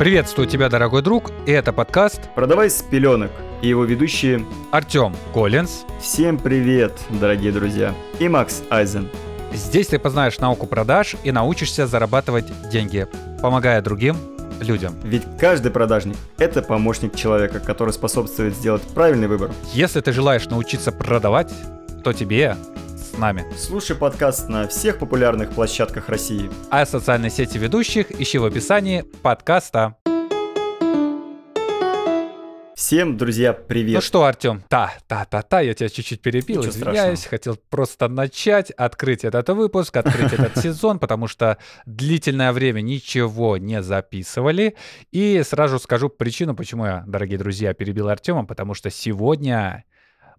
Приветствую тебя, дорогой друг, и это подкаст «Продавай с пеленок» и его ведущие Артем Коллинз. Всем привет, дорогие друзья, и Макс Айзен. Здесь ты познаешь науку продаж и научишься зарабатывать деньги, помогая другим людям. Ведь каждый продажник – это помощник человека, который способствует сделать правильный выбор. Если ты желаешь научиться продавать, то тебе нами. Слушай подкаст на всех популярных площадках России. А социальные сети ведущих ищи в описании подкаста. Всем, друзья, привет. Ну что, Артем, та, та, та, та, я тебя чуть-чуть перебил, Ничего извиняюсь, страшного. хотел просто начать, открыть этот выпуск, открыть этот сезон, потому что длительное время ничего не записывали. И сразу скажу причину, почему я, дорогие друзья, перебил Артема, потому что сегодня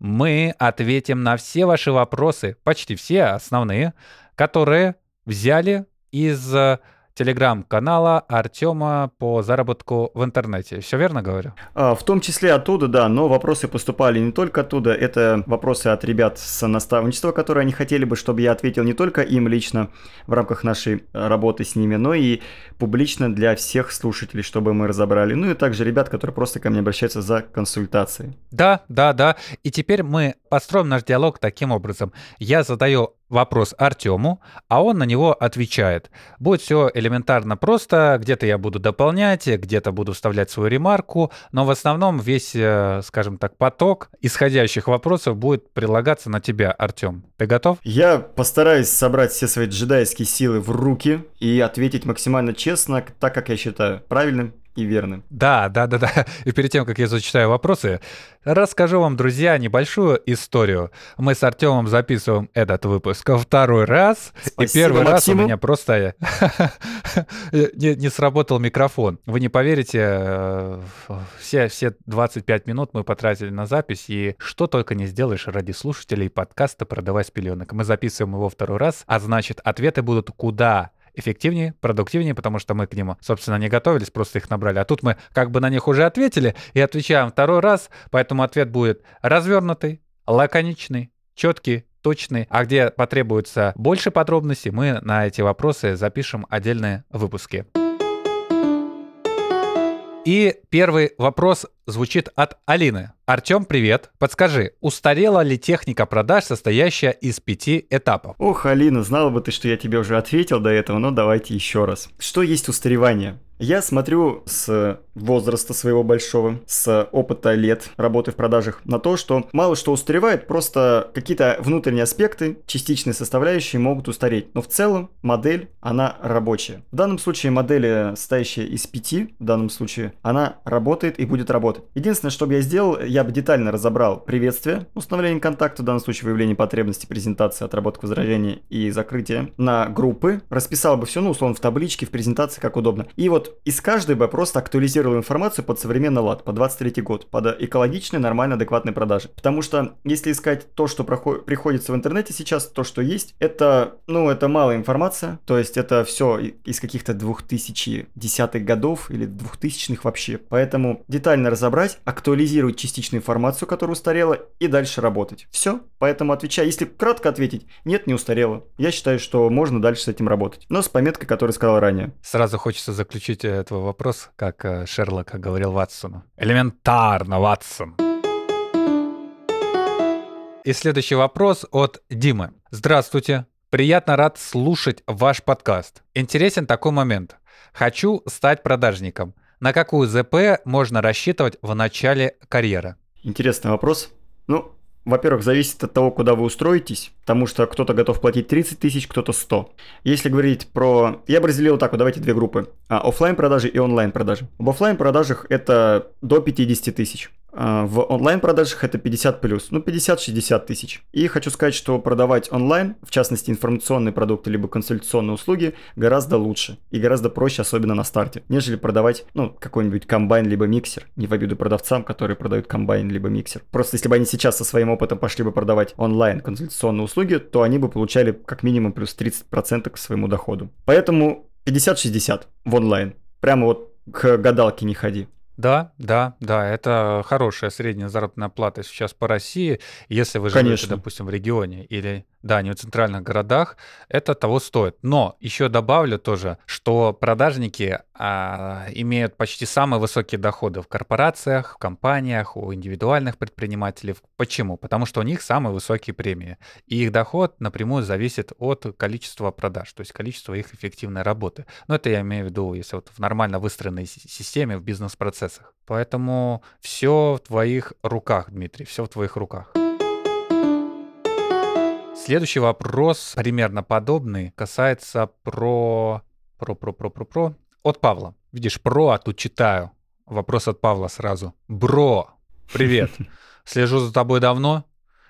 мы ответим на все ваши вопросы, почти все основные, которые взяли из э, телеграм-канала Артема по заработку в интернете. Все верно говорю? А, в том числе оттуда, да, но вопросы поступали не только оттуда, это вопросы от ребят с наставничества, которые они хотели бы, чтобы я ответил не только им лично в рамках нашей работы с ними, но и публично для всех слушателей, чтобы мы разобрали. Ну и также ребят, которые просто ко мне обращаются за консультацией. Да, да, да. И теперь мы построим наш диалог таким образом. Я задаю вопрос Артему, а он на него отвечает. Будет все элементарно просто. Где-то я буду дополнять, где-то буду вставлять свою ремарку, но в основном весь, э, скажем так, поток исходящих вопросов будет прилагаться на тебя, Артем. Ты готов? Я постараюсь собрать все свои джедайские силы в руки и ответить максимально честно, так как я считаю правильным и верным. Да, да, да, да. И перед тем, как я зачитаю вопросы, расскажу вам, друзья, небольшую историю. Мы с Артемом записываем этот выпуск второй раз. Спасибо, и первый раз у Максиму. меня просто не, не сработал микрофон. Вы не поверите, э, все, все 25 минут мы потратили на запись, и что только не сделаешь ради слушателей подкаста «Продавай с пеленок». Мы записываем его второй раз, а значит, ответы будут куда эффективнее, продуктивнее, потому что мы к нему, собственно, не готовились, просто их набрали. А тут мы как бы на них уже ответили и отвечаем второй раз, поэтому ответ будет развернутый, лаконичный, четкий, точный. А где потребуется больше подробностей, мы на эти вопросы запишем отдельные выпуски. И первый вопрос звучит от Алины. Артем, привет. Подскажи, устарела ли техника продаж, состоящая из пяти этапов? Ох, Алина, знала бы ты, что я тебе уже ответил до этого, но давайте еще раз. Что есть устаревание? Я смотрю с возраста своего большого, с опыта лет работы в продажах на то, что мало что устаревает, просто какие-то внутренние аспекты, частичные составляющие могут устареть. Но в целом модель, она рабочая. В данном случае модель, э, состоящая из пяти, в данном случае, она работает и будет работать. Единственное, что бы я сделал, я бы детально разобрал приветствие, установление контакта, в данном случае выявление потребностей, презентации, отработка возражений и закрытие на группы, расписал бы все, ну, условно, в табличке, в презентации, как удобно. И вот из каждой бы просто актуализировал информацию под современный лад, под 23 год, под экологичные, нормально, адекватные продажи. Потому что если искать то, что прохо- приходится в интернете сейчас, то, что есть, это, ну, это малая информация, то есть это все из каких-то 2010-х годов или 2000-х вообще. Поэтому детально разобрать, актуализировать частичную информацию, которая устарела, и дальше работать. Все. Поэтому отвечаю, если кратко ответить, нет, не устарела. Я считаю, что можно дальше с этим работать. Но с пометкой, которую сказал ранее. Сразу хочется заключить э, твой вопрос, как э, Шерлок говорил Ватсону. Элементарно, Ватсон. И следующий вопрос от Димы. Здравствуйте. Приятно рад слушать ваш подкаст. Интересен такой момент. Хочу стать продажником. На какую ЗП можно рассчитывать в начале карьеры? Интересный вопрос. Ну, во-первых, зависит от того, куда вы устроитесь, потому что кто-то готов платить 30 тысяч, кто-то 100. Если говорить про... Я бы разделил так вот, давайте две группы. А, оффлайн продажи и онлайн продажи. В оффлайн продажах это до 50 тысяч. А, В онлайн продажах это 50 плюс, ну 50-60 тысяч. И хочу сказать, что продавать онлайн, в частности информационные продукты либо консультационные услуги, гораздо лучше и гораздо проще, особенно на старте, нежели продавать, ну, какой-нибудь комбайн либо миксер. Не в обиду продавцам, которые продают комбайн либо миксер. Просто если бы они сейчас со своим опытом пошли бы продавать онлайн консультационные услуги, то они бы получали как минимум плюс 30% к своему доходу. Поэтому 50-60 в онлайн. Прямо вот к гадалке не ходи. Да, да, да, это хорошая средняя заработная плата сейчас по России, если вы живете, Конечно. допустим, в регионе или да, не в центральных городах, это того стоит. Но еще добавлю тоже, что продажники а, имеют почти самые высокие доходы в корпорациях, в компаниях, у индивидуальных предпринимателей. Почему? Потому что у них самые высокие премии. И их доход напрямую зависит от количества продаж, то есть количества их эффективной работы. Но это я имею в виду, если вот в нормально выстроенной системе, в бизнес-процессах. Поэтому все в твоих руках, Дмитрий, все в твоих руках. Следующий вопрос, примерно подобный, касается про... Про, про, про, про, про. От Павла. Видишь, про, а тут читаю. Вопрос от Павла сразу. Бро, привет. Слежу за тобой давно.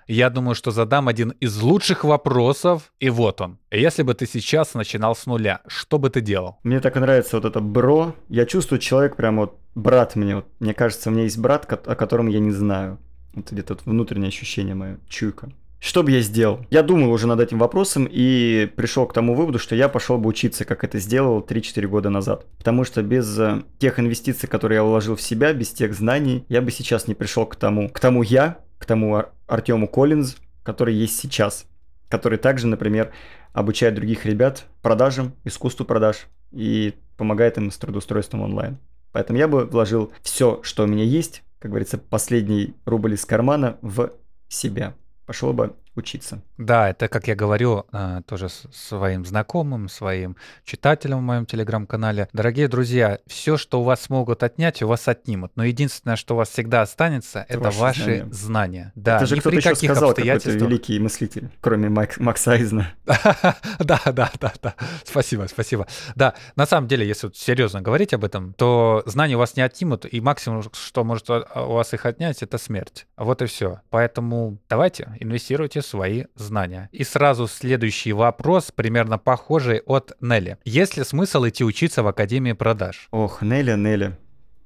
Я думаю, что задам один из лучших вопросов, и вот он. Если бы ты сейчас начинал с нуля, что бы ты делал? Мне так нравится вот это бро. Я чувствую, человек прям вот брат мне. Вот, мне кажется, у меня есть брат, о котором я не знаю. Это где-то внутреннее ощущение мое, чуйка. Что бы я сделал? Я думал уже над этим вопросом и пришел к тому выводу, что я пошел бы учиться, как это сделал 3-4 года назад. Потому что без э, тех инвестиций, которые я вложил в себя, без тех знаний, я бы сейчас не пришел к тому, к тому я, к тому Ар- Артему Коллинз, который есть сейчас. Который также, например, обучает других ребят продажам, искусству продаж и помогает им с трудоустройством онлайн. Поэтому я бы вложил все, что у меня есть, как говорится, последний рубль из кармана в себя пошел бы учиться. Да, это, как я говорю, э, тоже своим знакомым, своим читателям в моем телеграм-канале. Дорогие друзья, все, что у вас могут отнять, у вас отнимут. Но единственное, что у вас всегда останется, это, это ваши знания. знания. Да, это же кто-то еще сказал, какой-то великий мыслитель, кроме Мак- Макса Айзна. Да, да, да, да. Спасибо, спасибо. Да, на самом деле, если серьезно говорить об этом, то знания у вас не отнимут, и максимум, что может у вас их отнять, это смерть. Вот и все. Поэтому давайте, инвестируйте свои знания. И сразу следующий вопрос, примерно похожий от Нелли. Есть ли смысл идти учиться в Академии продаж? Ох, Нелли, Нелли.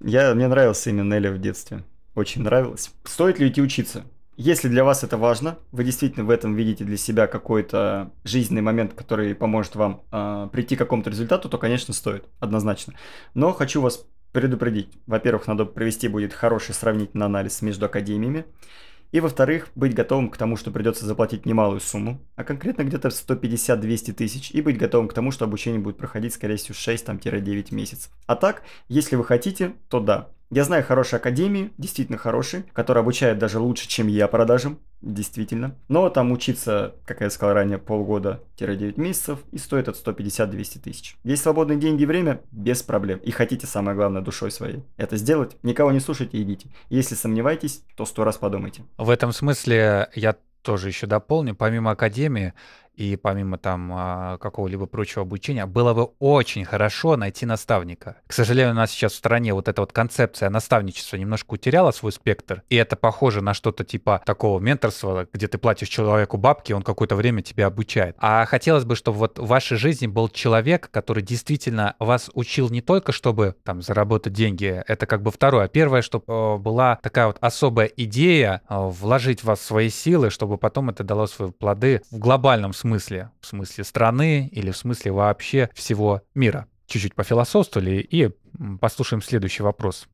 Я, мне нравился имя Нелли в детстве. Очень нравилось. Стоит ли идти учиться? Если для вас это важно, вы действительно в этом видите для себя какой-то жизненный момент, который поможет вам э, прийти к какому-то результату, то, конечно, стоит, однозначно. Но хочу вас предупредить. Во-первых, надо провести будет хороший сравнительный анализ между академиями. И во-вторых, быть готовым к тому, что придется заплатить немалую сумму, а конкретно где-то 150-200 тысяч, и быть готовым к тому, что обучение будет проходить, скорее всего, 6-9 месяцев. А так, если вы хотите, то да, я знаю хорошие академии, действительно хорошие, которые обучают даже лучше, чем я продажам, действительно. Но там учиться, как я сказал ранее, полгода-9 месяцев и стоит от 150-200 тысяч. Есть свободные деньги и время, без проблем. И хотите, самое главное, душой своей это сделать, никого не слушайте, идите. Если сомневаетесь, то сто раз подумайте. В этом смысле я тоже еще дополню, помимо академии, и помимо там а, какого-либо прочего обучения, было бы очень хорошо найти наставника. К сожалению, у нас сейчас в стране вот эта вот концепция наставничества немножко утеряла свой спектр, и это похоже на что-то типа такого менторства, где ты платишь человеку бабки, он какое-то время тебя обучает. А хотелось бы, чтобы вот в вашей жизни был человек, который действительно вас учил не только, чтобы там заработать деньги, это как бы второе, а первое, чтобы э, была такая вот особая идея э, вложить в вас свои силы, чтобы потом это дало свои плоды в глобальном смысле смысле? В смысле страны или в смысле вообще всего мира? Чуть-чуть пофилософствовали и послушаем следующий вопрос.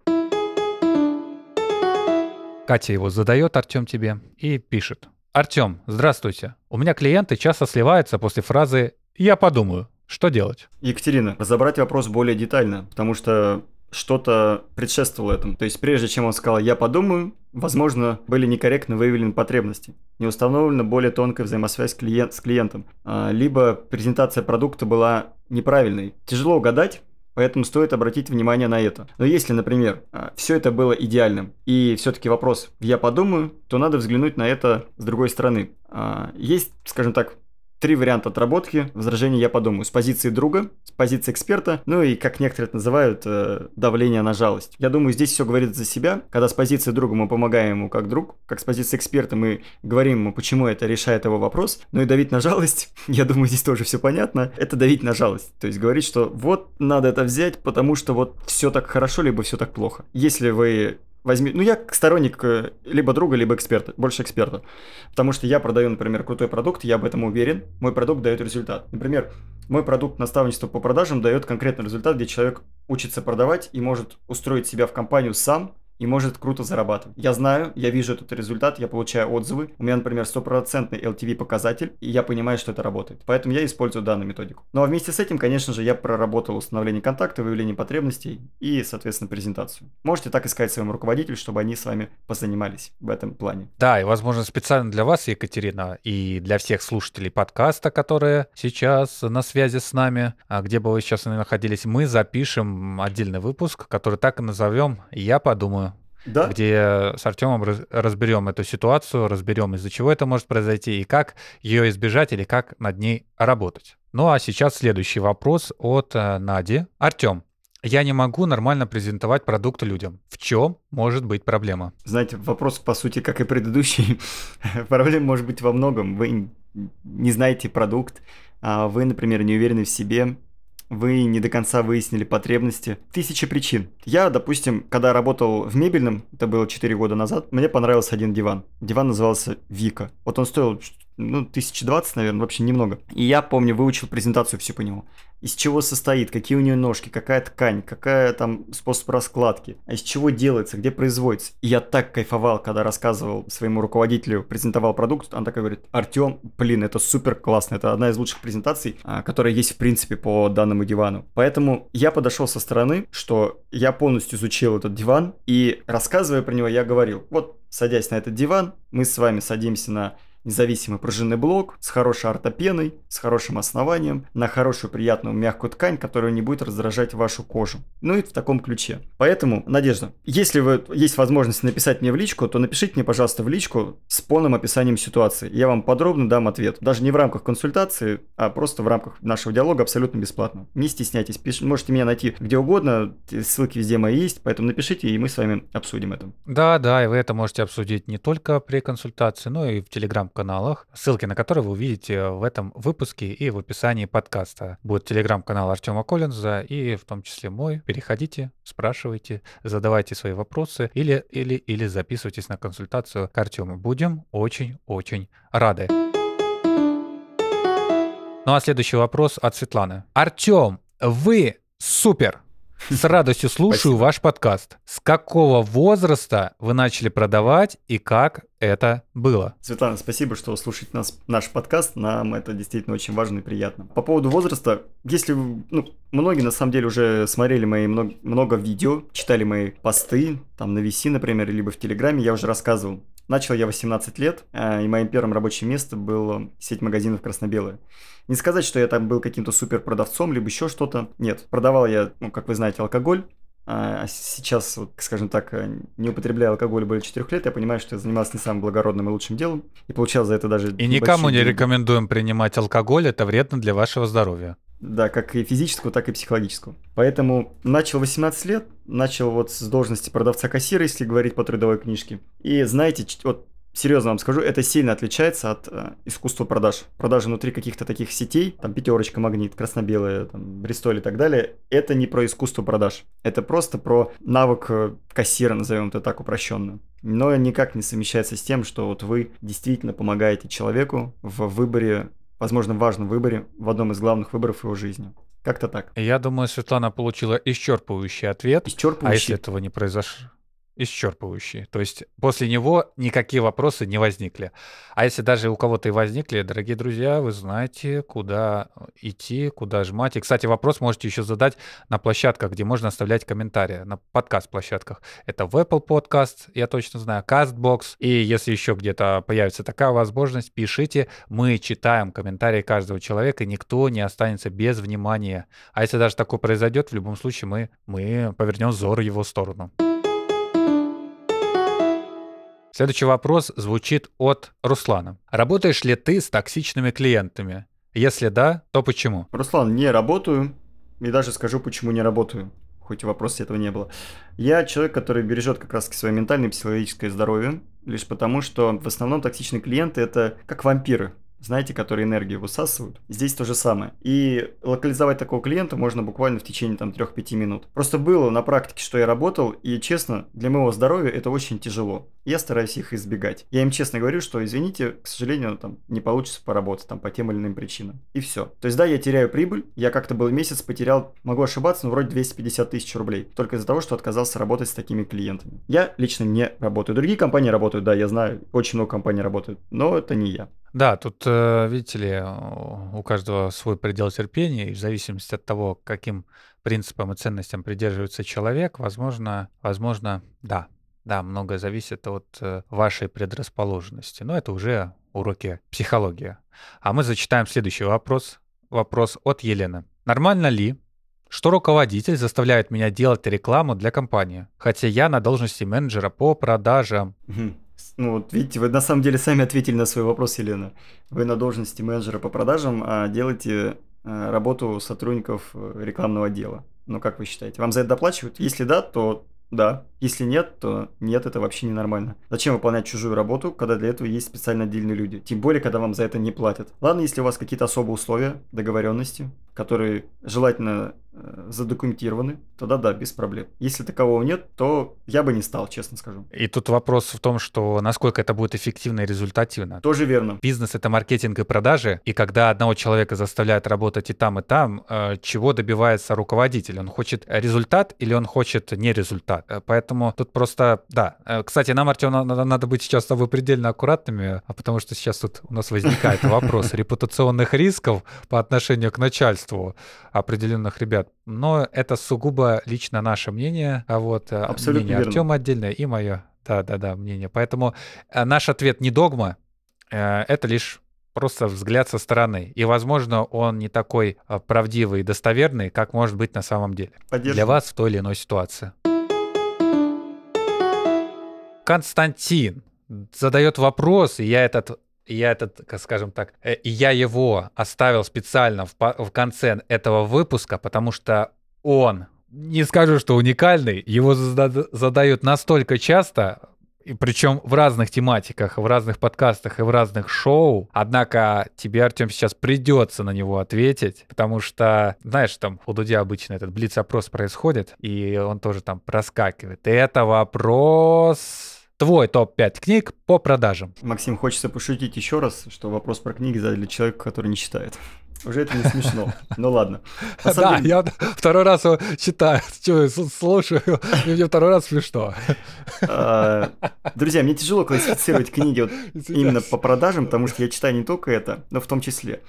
Катя его задает, Артем тебе, и пишет. Артем, здравствуйте. У меня клиенты часто сливаются после фразы «я подумаю». Что делать? Екатерина, разобрать вопрос более детально, потому что что-то предшествовало этому. То есть прежде чем он сказал «я подумаю», возможно, были некорректно выявлены потребности. Не установлена более тонкая взаимосвязь клиент, с клиентом. А, либо презентация продукта была неправильной. Тяжело угадать, Поэтому стоит обратить внимание на это. Но если, например, а, все это было идеальным, и все-таки вопрос «я подумаю», то надо взглянуть на это с другой стороны. А, есть, скажем так, три варианта отработки возражений я подумаю. С позиции друга, с позиции эксперта, ну и, как некоторые это называют, э, давление на жалость. Я думаю, здесь все говорит за себя. Когда с позиции друга мы помогаем ему как друг, как с позиции эксперта мы говорим ему, почему это решает его вопрос. Ну и давить на жалость, я думаю, здесь тоже все понятно. Это давить на жалость. То есть говорить, что вот надо это взять, потому что вот все так хорошо, либо все так плохо. Если вы возьми... Ну, я сторонник э, либо друга, либо эксперта, больше эксперта. Потому что я продаю, например, крутой продукт, я об этом уверен, мой продукт дает результат. Например, мой продукт наставничество по продажам дает конкретный результат, где человек учится продавать и может устроить себя в компанию сам, и может круто зарабатывать. Я знаю, я вижу этот результат, я получаю отзывы. У меня, например, стопроцентный LTV показатель, и я понимаю, что это работает. Поэтому я использую данную методику. Ну а вместе с этим, конечно же, я проработал установление контакта, выявление потребностей и, соответственно, презентацию. Можете так искать своему руководителю, чтобы они с вами позанимались в этом плане. Да, и, возможно, специально для вас, Екатерина, и для всех слушателей подкаста, которые сейчас на связи с нами, а где бы вы сейчас находились, мы запишем отдельный выпуск, который так и назовем «Я подумаю». Да? где с Артемом разберем эту ситуацию, разберем, из-за чего это может произойти и как ее избежать или как над ней работать. Ну а сейчас следующий вопрос от э, Нади. Артем, я не могу нормально презентовать продукты людям. В чем может быть проблема? Знаете, вопрос, по сути, как и предыдущий. Проблема может быть во многом. Вы не знаете продукт, а вы, например, не уверены в себе, вы не до конца выяснили потребности. Тысячи причин. Я, допустим, когда работал в мебельном, это было 4 года назад, мне понравился один диван. Диван назывался Вика. Вот он стоил ну, 1020, наверное, вообще немного. И я, помню, выучил презентацию всю по нему. Из чего состоит, какие у нее ножки, какая ткань, какая там способ раскладки, а из чего делается, где производится. И я так кайфовал, когда рассказывал своему руководителю, презентовал продукт, он такой говорит, Артем, блин, это супер классно, это одна из лучших презентаций, а, которая есть в принципе по данному дивану. Поэтому я подошел со стороны, что я полностью изучил этот диван, и рассказывая про него, я говорил, вот садясь на этот диван, мы с вами садимся на независимый пружинный блок с хорошей ортопеной, с хорошим основанием, на хорошую приятную мягкую ткань, которая не будет раздражать вашу кожу. Ну и в таком ключе. Поэтому, Надежда, если вы есть возможность написать мне в личку, то напишите мне, пожалуйста, в личку с полным описанием ситуации. Я вам подробно дам ответ. Даже не в рамках консультации, а просто в рамках нашего диалога абсолютно бесплатно. Не стесняйтесь, пиш... можете меня найти где угодно, ссылки везде мои есть, поэтому напишите, и мы с вами обсудим это. Да, да, и вы это можете обсудить не только при консультации, но и в Телеграм телеграм-каналах, ссылки на которые вы увидите в этом выпуске и в описании подкаста. Будет телеграм-канал Артема Коллинза и в том числе мой. Переходите, спрашивайте, задавайте свои вопросы или, или, или записывайтесь на консультацию к Артему. Будем очень-очень рады. Ну а следующий вопрос от Светланы. Артем, вы супер! С радостью слушаю ваш подкаст. С какого возраста вы начали продавать и как это было? Светлана, спасибо, что слушаете нас, наш подкаст. Нам это действительно очень важно и приятно. По поводу возраста, если ну, многие на самом деле уже смотрели мои много, много видео, читали мои посты, там на VC, например, либо в Телеграме, я уже рассказывал. Начал я 18 лет, а, и моим первым рабочим местом был сеть магазинов «Красно-белая». Не сказать, что я там был каким-то супер продавцом, либо еще что-то. Нет, продавал я, ну, как вы знаете, алкоголь. А сейчас, вот, скажем так, не употребляя алкоголь более 4 лет, я понимаю, что я занимался не самым благородным и лучшим делом, и получал за это даже И никому не деньги. рекомендуем принимать алкоголь, это вредно для вашего здоровья. Да, как и физического, так и психологического. Поэтому начал 18 лет, начал вот с должности продавца-кассира, если говорить по трудовой книжке. И знаете, вот серьезно вам скажу, это сильно отличается от э, искусства продаж. Продажи внутри каких-то таких сетей, там пятерочка, магнит, красно-белая, там, Бристоль и так далее, это не про искусство продаж. Это просто про навык э, кассира, назовем это так упрощенно. Но никак не совмещается с тем, что вот вы действительно помогаете человеку в выборе, возможно, важном выборе, в одном из главных выборов его жизни. Как-то так. Я думаю, Светлана получила исчерпывающий ответ. Исчерпывающий. А если этого не произошло? Исчерпывающий. То есть после него никакие вопросы не возникли. А если даже у кого-то и возникли, дорогие друзья, вы знаете, куда идти, куда жмать. И, кстати, вопрос можете еще задать на площадках, где можно оставлять комментарии, на подкаст-площадках. Это в Apple Podcast, я точно знаю, CastBox. И если еще где-то появится такая возможность, пишите. Мы читаем комментарии каждого человека, и никто не останется без внимания. А если даже такое произойдет, в любом случае мы, мы повернем взор в его сторону. Следующий вопрос звучит от Руслана. Работаешь ли ты с токсичными клиентами? Если да, то почему? Руслан, не работаю. И даже скажу, почему не работаю. Хоть вопроса этого не было. Я человек, который бережет как раз свое ментальное и психологическое здоровье. Лишь потому, что в основном токсичные клиенты это как вампиры. Знаете, которые энергию высасывают. Здесь то же самое. И локализовать такого клиента можно буквально в течение там 3-5 минут. Просто было на практике, что я работал, и честно, для моего здоровья это очень тяжело. Я стараюсь их избегать. Я им честно говорю, что извините, к сожалению, там не получится поработать там по тем или иным причинам. И все. То есть да, я теряю прибыль. Я как-то был месяц потерял, могу ошибаться, но вроде 250 тысяч рублей. Только из-за того, что отказался работать с такими клиентами. Я лично не работаю. Другие компании работают, да, я знаю, очень много компаний работают, но это не я. Да, тут, э, видите ли, у каждого свой предел терпения, и в зависимости от того, каким принципам и ценностям придерживается человек, возможно, возможно, да, да, многое зависит от э, вашей предрасположенности. Но это уже уроки психологии. А мы зачитаем следующий вопрос. Вопрос от Елены. Нормально ли, что руководитель заставляет меня делать рекламу для компании, хотя я на должности менеджера по продажам? Ну вот видите, вы на самом деле сами ответили на свой вопрос, Елена. Вы на должности менеджера по продажам, а делаете э, работу сотрудников э, рекламного отдела. Ну как вы считаете, вам за это доплачивают? Если да, то да. Если нет, то нет, это вообще ненормально. Зачем выполнять чужую работу, когда для этого есть специально отдельные люди? Тем более, когда вам за это не платят. Ладно, если у вас какие-то особые условия, договоренности, которые желательно задокументированы, тогда да, без проблем. Если такового нет, то я бы не стал, честно скажу. И тут вопрос в том, что насколько это будет эффективно и результативно. Тоже верно. Бизнес — это маркетинг и продажи, и когда одного человека заставляют работать и там, и там, э, чего добивается руководитель? Он хочет результат или он хочет не результат? Э, поэтому тут просто, да. Э, кстати, нам, Артем, надо, быть сейчас с тобой предельно аккуратными, а потому что сейчас тут у нас возникает вопрос репутационных рисков по отношению к начальству определенных ребят. Но это сугубо лично наше мнение, а вот э, Абсолютно мнение Артема отдельное и мое, да-да-да, мнение. Поэтому э, наш ответ не догма, э, это лишь просто взгляд со стороны. И, возможно, он не такой правдивый и достоверный, как может быть на самом деле. Для вас в той или иной ситуации. Константин задает вопрос, и я этот я этот, скажем так, э, я его оставил специально в, в конце этого выпуска, потому что он, не скажу, что уникальный, его задают настолько часто, и причем в разных тематиках, в разных подкастах и в разных шоу. Однако тебе, Артем, сейчас придется на него ответить, потому что, знаешь, там у Дудя обычно этот блиц-опрос происходит, и он тоже там проскакивает. Это вопрос твой топ-5 книг по продажам. Максим, хочется пошутить еще раз, что вопрос про книги задали человеку, который не читает. Уже это не смешно. Ну ладно. Да, я второй раз его читаю, слушаю, и мне второй раз смешно. А, друзья, мне тяжело классифицировать книги именно по продажам, потому что я читаю не только это, но в том числе.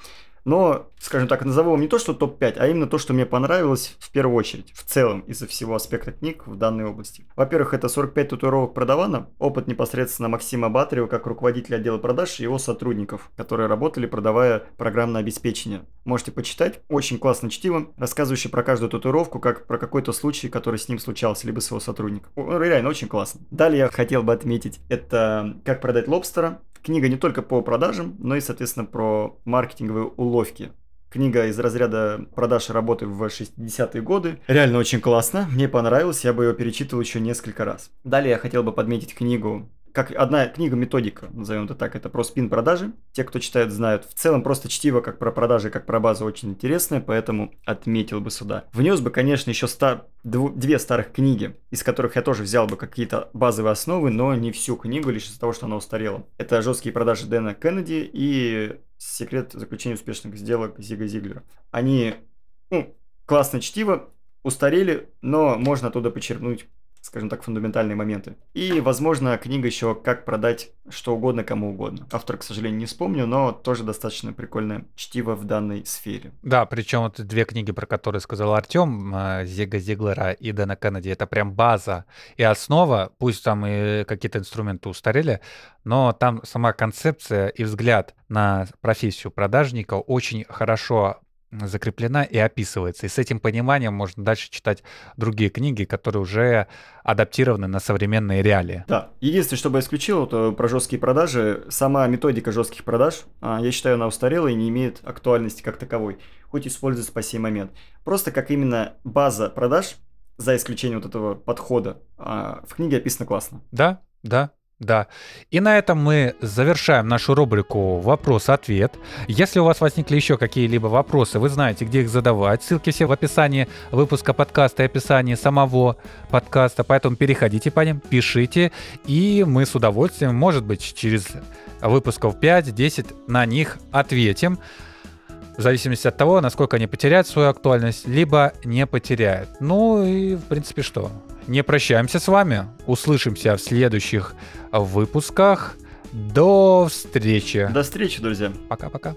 Но, скажем так, назову вам не то, что топ-5, а именно то, что мне понравилось в первую очередь, в целом, из-за всего аспекта книг в данной области. Во-первых, это 45 татуировок продавана, опыт непосредственно Максима Батарева как руководителя отдела продаж и его сотрудников, которые работали, продавая программное обеспечение. Можете почитать, очень классно чтиво, рассказывающий про каждую татуировку, как про какой-то случай, который с ним случался, либо с его сотрудником. Реально, очень классно. Далее я хотел бы отметить, это «Как продать лобстера», Книга не только по продажам, но и, соответственно, про маркетинговые уловки. Книга из разряда продаж работы в 60-е годы. Реально очень классно, мне понравилось, я бы ее перечитывал еще несколько раз. Далее я хотел бы подметить книгу как одна книга методика, назовем это так, это про спин продажи. Те, кто читает, знают. В целом просто чтиво как про продажи, как про базу очень интересное, поэтому отметил бы сюда. Внес бы, конечно, еще стар... две старых книги, из которых я тоже взял бы какие-то базовые основы, но не всю книгу, лишь из-за того, что она устарела. Это «Жесткие продажи» Дэна Кеннеди и «Секрет заключения успешных сделок» Зига Зиглера. Они ну, классно чтиво, устарели, но можно оттуда почерпнуть скажем так, фундаментальные моменты. И, возможно, книга еще «Как продать что угодно кому угодно». Автор, к сожалению, не вспомню, но тоже достаточно прикольное чтиво в данной сфере. Да, причем вот две книги, про которые сказал Артем, э, Зига Зиглера и Дэна Кеннеди, это прям база и основа, пусть там и какие-то инструменты устарели, но там сама концепция и взгляд на профессию продажника очень хорошо закреплена и описывается. И с этим пониманием можно дальше читать другие книги, которые уже адаптированы на современные реалии. Да. Единственное, что бы я исключил, то про жесткие продажи. Сама методика жестких продаж, а, я считаю, она устарела и не имеет актуальности как таковой, хоть используется по сей момент. Просто как именно база продаж, за исключением вот этого подхода, а, в книге описано классно. Да, да, Да. И на этом мы завершаем нашу рубрику «Вопрос-ответ». Если у вас возникли еще какие-либо вопросы, вы знаете, где их задавать. Ссылки все в описании выпуска подкаста и описании самого подкаста. Поэтому переходите по ним, пишите, и мы с удовольствием, может быть, через выпусков 5-10 на них ответим в зависимости от того, насколько они потеряют свою актуальность, либо не потеряют. Ну и, в принципе, что? Не прощаемся с вами. Услышимся в следующих выпусках. До встречи. До встречи, друзья. Пока-пока.